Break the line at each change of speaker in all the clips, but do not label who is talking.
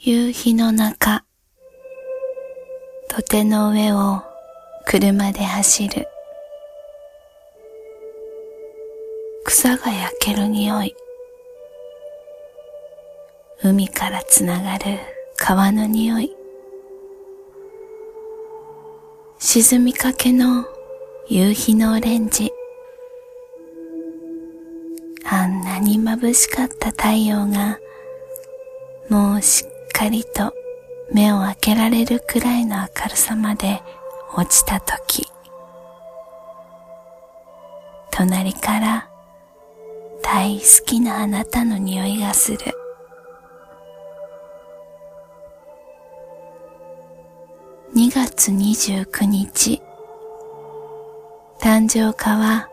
夕日の中、土手の上を車で走る。草が焼ける匂い。海からつながる川の匂い。沈みかけの夕日のオレンジ。あんなに眩しかった太陽が、もうしっかりと目を開けられるくらいの明るさまで落ちたとき、隣から大好きなあなたの匂いがする。2月29日、誕生花は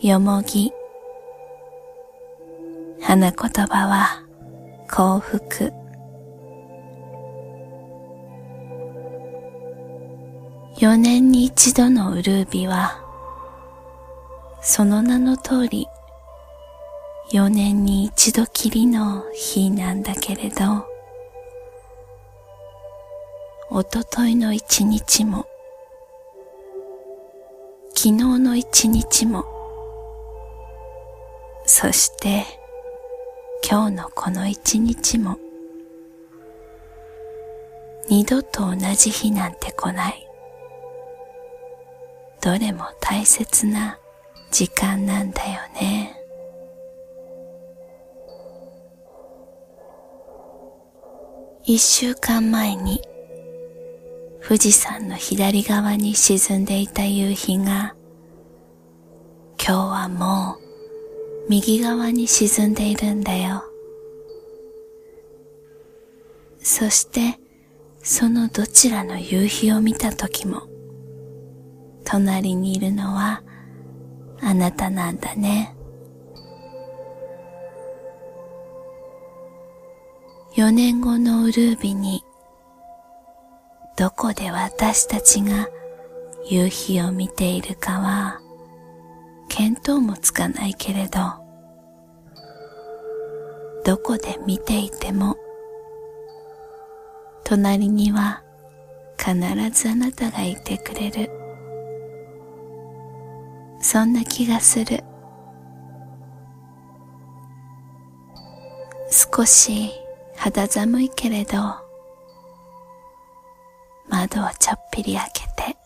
よもぎ。花言葉は幸福。4年に一度のウルービは、その名の通り、4年に一度きりの日なんだけれど、おとといの一日も、昨日の一日も、そして今日のこの一日も、二度と同じ日なんて来ない。どれも大切な時間なんだよね。一週間前に富士山の左側に沈んでいた夕日が、今日はもう右側に沈んでいるんだよ。そして、そのどちらの夕日を見た時も、隣にいるのはあなたなんだね。4年後のウルービにどこで私たちが夕日を見ているかは見当もつかないけれどどこで見ていても隣には必ずあなたがいてくれるそんな気がする。少し肌寒いけれど窓をちょっぴり開けて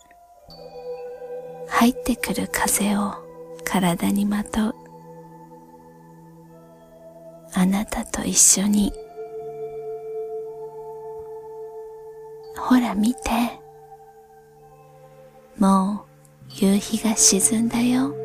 入ってくる風を体にまとう。あなたと一緒に。ほら見て。もう夕日が沈んだよ。